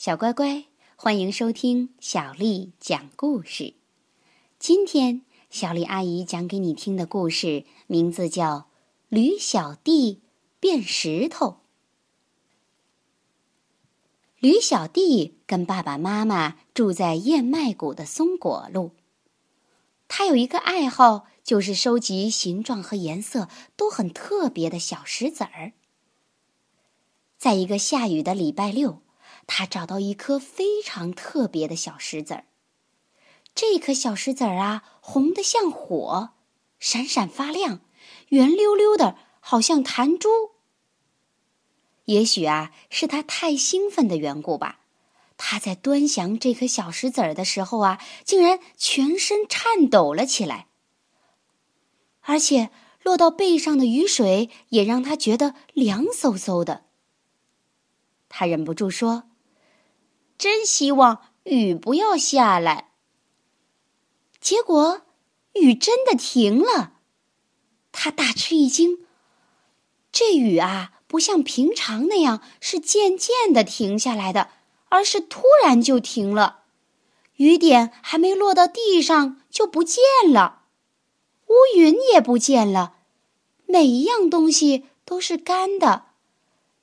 小乖乖，欢迎收听小丽讲故事。今天，小丽阿姨讲给你听的故事名字叫《驴小弟变石头》。驴小弟跟爸爸妈妈住在燕麦谷的松果路。他有一个爱好，就是收集形状和颜色都很特别的小石子儿。在一个下雨的礼拜六。他找到一颗非常特别的小石子儿。这颗小石子儿啊，红的像火，闪闪发亮，圆溜溜的，好像弹珠。也许啊，是他太兴奋的缘故吧。他在端详这颗小石子儿的时候啊，竟然全身颤抖了起来。而且落到背上的雨水也让他觉得凉飕飕的。他忍不住说。真希望雨不要下来。结果，雨真的停了。他大吃一惊。这雨啊，不像平常那样是渐渐的停下来的，而是突然就停了。雨点还没落到地上就不见了，乌云也不见了，每一样东西都是干的，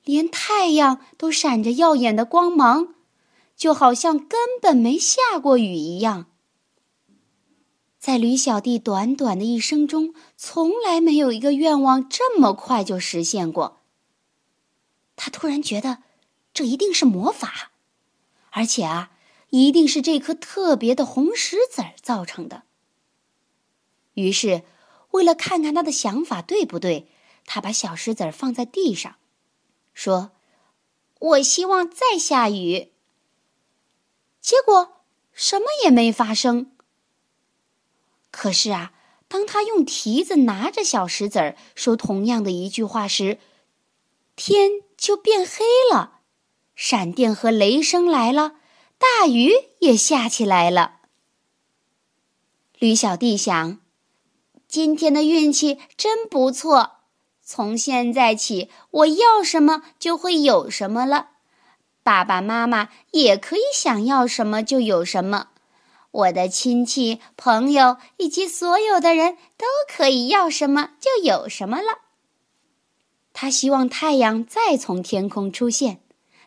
连太阳都闪着耀眼的光芒。就好像根本没下过雨一样。在驴小弟短短的一生中，从来没有一个愿望这么快就实现过。他突然觉得，这一定是魔法，而且啊，一定是这颗特别的红石子儿造成的。于是，为了看看他的想法对不对，他把小石子儿放在地上，说：“我希望再下雨。”结果什么也没发生。可是啊，当他用蹄子拿着小石子儿说同样的一句话时，天就变黑了，闪电和雷声来了，大雨也下起来了。驴小弟想：今天的运气真不错，从现在起，我要什么就会有什么了。爸爸妈妈也可以想要什么就有什么，我的亲戚、朋友以及所有的人都可以要什么就有什么了。他希望太阳再从天空出现，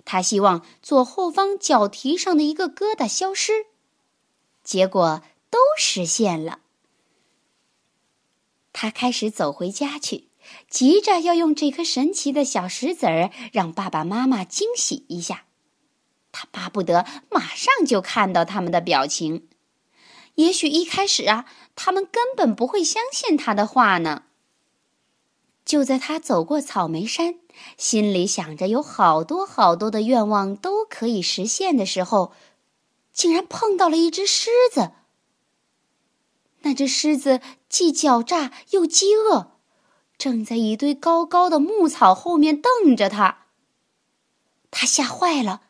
他希望左后方脚蹄上的一个疙瘩消失，结果都实现了。他开始走回家去，急着要用这颗神奇的小石子儿让爸爸妈妈惊喜一下。他巴不得马上就看到他们的表情。也许一开始啊，他们根本不会相信他的话呢。就在他走过草莓山，心里想着有好多好多的愿望都可以实现的时候，竟然碰到了一只狮子。那只狮子既狡诈又饥饿，正在一堆高高的牧草后面瞪着他。他吓坏了。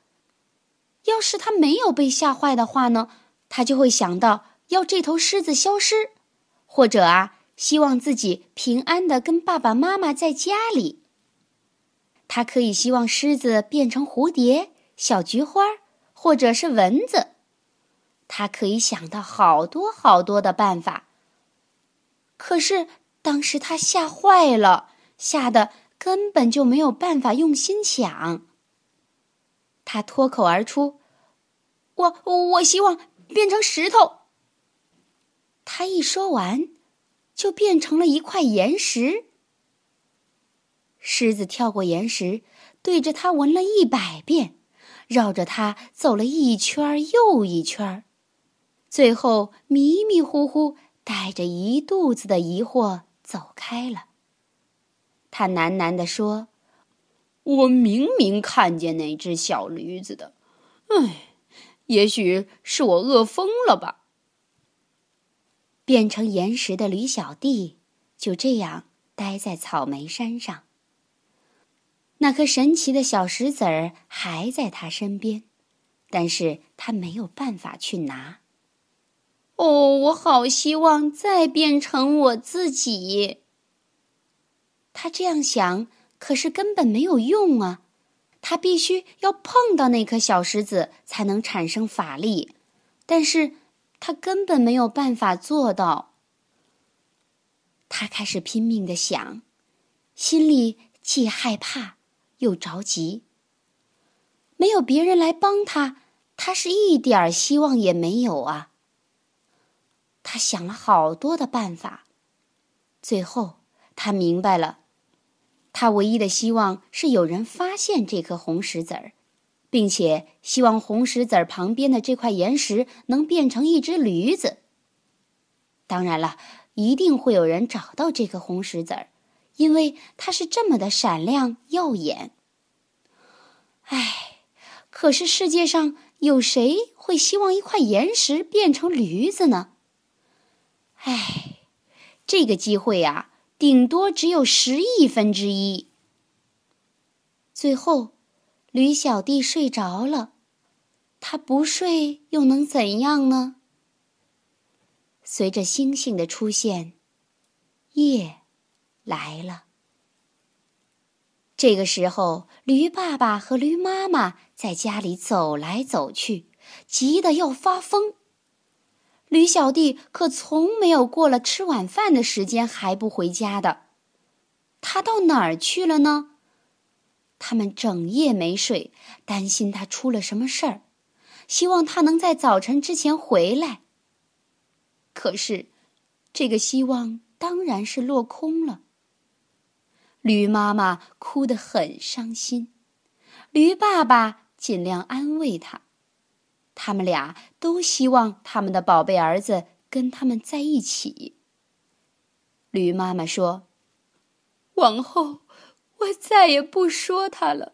要是他没有被吓坏的话呢，他就会想到要这头狮子消失，或者啊，希望自己平安的跟爸爸妈妈在家里。他可以希望狮子变成蝴蝶、小菊花，或者是蚊子。他可以想到好多好多的办法。可是当时他吓坏了，吓得根本就没有办法用心想。他脱口而出：“我我希望变成石头。”他一说完，就变成了一块岩石。狮子跳过岩石，对着他闻了一百遍，绕着他走了一圈又一圈，最后迷迷糊糊，带着一肚子的疑惑走开了。他喃喃地说。我明明看见那只小驴子的，唉，也许是我饿疯了吧。变成岩石的驴小弟就这样待在草莓山上。那颗神奇的小石子儿还在他身边，但是他没有办法去拿。哦，我好希望再变成我自己。他这样想。可是根本没有用啊！他必须要碰到那颗小石子才能产生法力，但是他根本没有办法做到。他开始拼命的想，心里既害怕又着急。没有别人来帮他，他是一点希望也没有啊。他想了好多的办法，最后他明白了，他唯一的希望是有人发现这颗红石子儿，并且希望红石子儿旁边的这块岩石能变成一只驴子。当然了，一定会有人找到这颗红石子儿，因为它是这么的闪亮耀眼。唉，可是世界上有谁会希望一块岩石变成驴子呢？唉，这个机会呀，顶多只有十亿分之一。最后，驴小弟睡着了，他不睡又能怎样呢？随着星星的出现，夜来了。这个时候，驴爸爸和驴妈妈在家里走来走去，急得要发疯。驴小弟可从没有过了吃晚饭的时间还不回家的，他到哪儿去了呢？他们整夜没睡，担心他出了什么事儿，希望他能在早晨之前回来。可是，这个希望当然是落空了。驴妈妈哭得很伤心，驴爸爸尽量安慰他。他们俩都希望他们的宝贝儿子跟他们在一起。驴妈妈说：“往后我再也不说他了，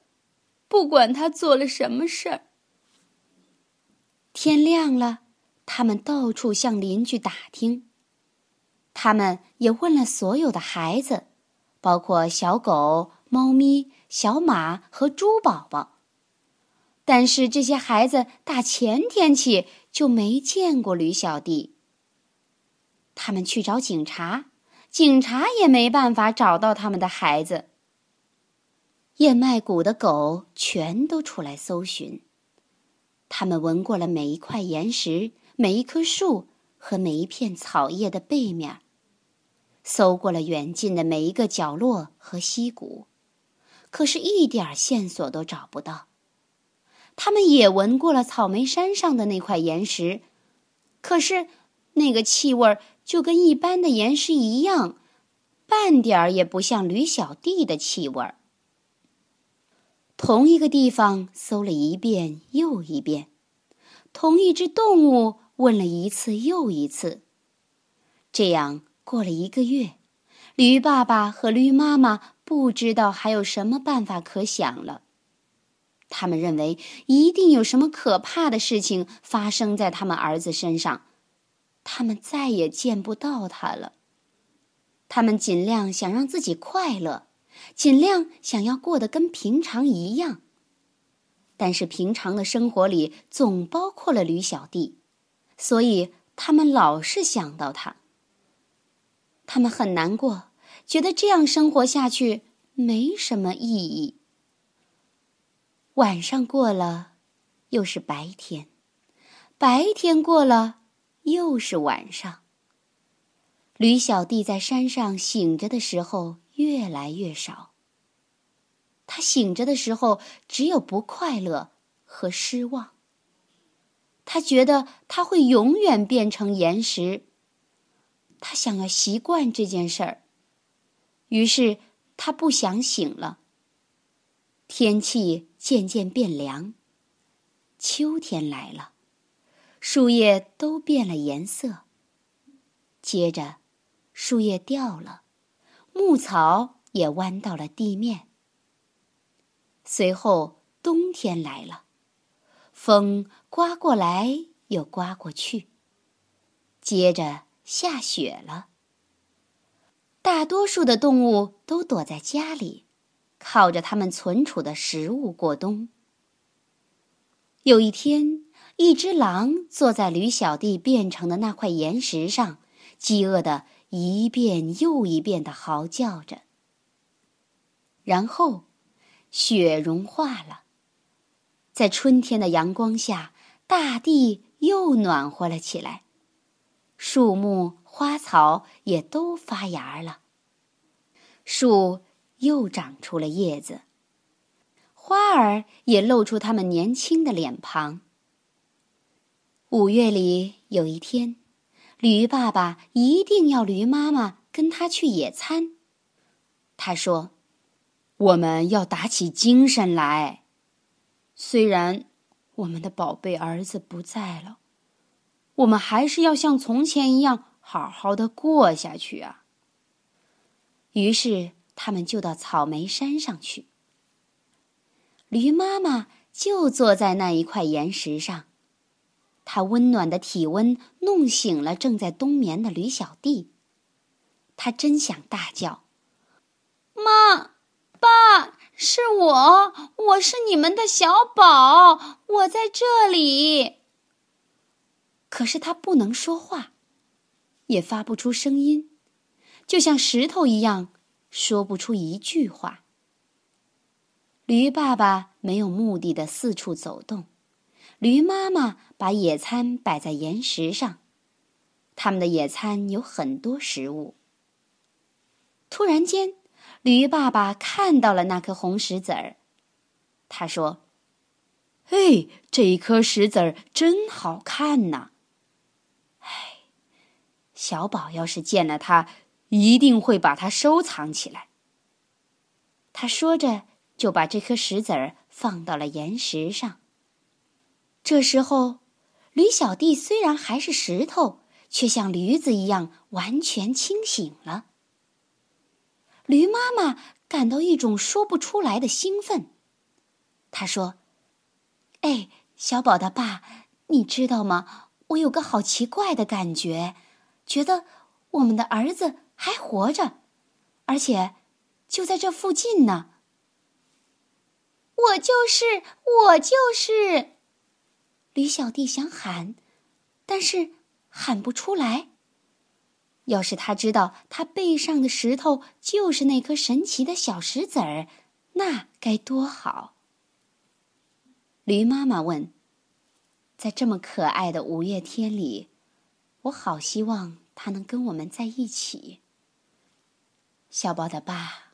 不管他做了什么事儿。”天亮了，他们到处向邻居打听，他们也问了所有的孩子，包括小狗、猫咪、小马和猪宝宝。但是这些孩子打前天起就没见过驴小弟。他们去找警察，警察也没办法找到他们的孩子。燕麦谷的狗全都出来搜寻，他们闻过了每一块岩石、每一棵树和每一片草叶的背面，搜过了远近的每一个角落和溪谷，可是一点线索都找不到。他们也闻过了草莓山上的那块岩石，可是那个气味就跟一般的岩石一样，半点儿也不像驴小弟的气味。同一个地方搜了一遍又一遍，同一只动物问了一次又一次。这样过了一个月，驴爸爸和驴妈妈不知道还有什么办法可想了。他们认为一定有什么可怕的事情发生在他们儿子身上，他们再也见不到他了。他们尽量想让自己快乐，尽量想要过得跟平常一样。但是平常的生活里总包括了驴小弟，所以他们老是想到他。他们很难过，觉得这样生活下去没什么意义。晚上过了，又是白天；白天过了，又是晚上。驴小弟在山上醒着的时候越来越少。他醒着的时候只有不快乐和失望。他觉得他会永远变成岩石。他想要习惯这件事儿，于是他不想醒了。天气渐渐变凉，秋天来了，树叶都变了颜色。接着，树叶掉了，牧草也弯到了地面。随后，冬天来了，风刮过来又刮过去。接着，下雪了。大多数的动物都躲在家里。靠着他们存储的食物过冬。有一天，一只狼坐在驴小弟变成的那块岩石上，饥饿的一遍又一遍的嚎叫着。然后，雪融化了，在春天的阳光下，大地又暖和了起来，树木、花草也都发芽了，树又长出了叶子，花儿也露出它们年轻的脸庞。五月里有一天，驴爸爸一定要驴妈妈跟他去野餐。他说：“我们要打起精神来。虽然我们的宝贝儿子不在了，我们还是要像从前一样好好的过下去啊。”于是他们就到草莓山上去。驴妈妈就坐在那一块岩石上。它温暖的体温弄醒了正在冬眠的驴小弟。他真想大叫：“妈，爸，是我，我是你们的小宝，我在这里。”可是他不能说话，也发不出声音，就像石头一样，说不出一句话。驴爸爸没有目的的四处走动。驴妈妈把野餐摆在岩石上，他们的野餐有很多食物。突然间，驴爸爸看到了那颗红石子儿，他说：“嘿，这一颗石子儿真好看呐！哎，小宝要是见了它，一定会把它收藏起来。”他说着，就把这颗石子儿放到了岩石上。这时候，驴小弟虽然还是石头，却像驴子一样完全清醒了。驴妈妈感到一种说不出来的兴奋，她说：“哎，小宝的爸，你知道吗？我有个好奇怪的感觉，觉得我们的儿子还活着，而且就在这附近呢。”我就是，我就是。驴小弟想喊，但是喊不出来。要是他知道他背上的石头就是那颗神奇的小石子儿，那该多好！驴妈妈问：“在这么可爱的五月天里，我好希望他能跟我们在一起。”小宝的爸，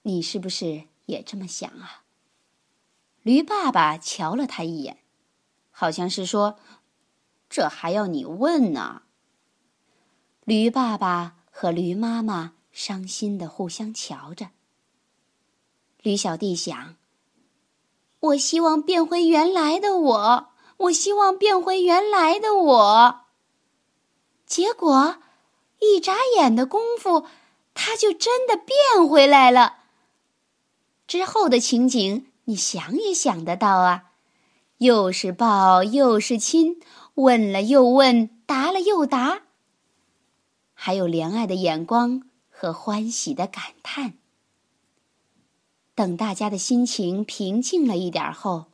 你是不是也这么想啊？驴爸爸瞧了他一眼。好像是说，这还要你问呢。驴爸爸和驴妈妈伤心的互相瞧着。驴小弟想：我希望变回原来的我，我希望变回原来的我。结果，一眨眼的功夫，他就真的变回来了。之后的情景，你想也想得到啊。又是抱又是亲，问了又问，答了又答。还有怜爱的眼光和欢喜的感叹。等大家的心情平静了一点后，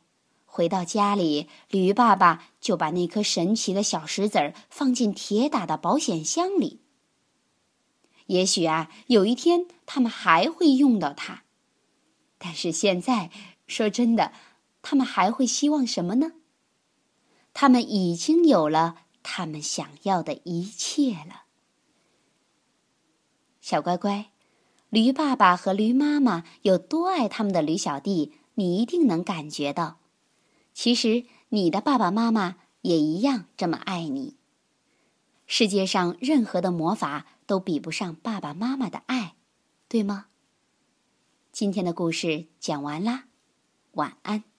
回到家里，驴爸爸就把那颗神奇的小石子儿放进铁打的保险箱里。也许啊，有一天他们还会用到它，但是现在，说真的。他们还会希望什么呢？他们已经有了他们想要的一切了。小乖乖，驴爸爸和驴妈妈有多爱他们的驴小弟，你一定能感觉到。其实，你的爸爸妈妈也一样这么爱你。世界上任何的魔法都比不上爸爸妈妈的爱，对吗？今天的故事讲完啦，晚安。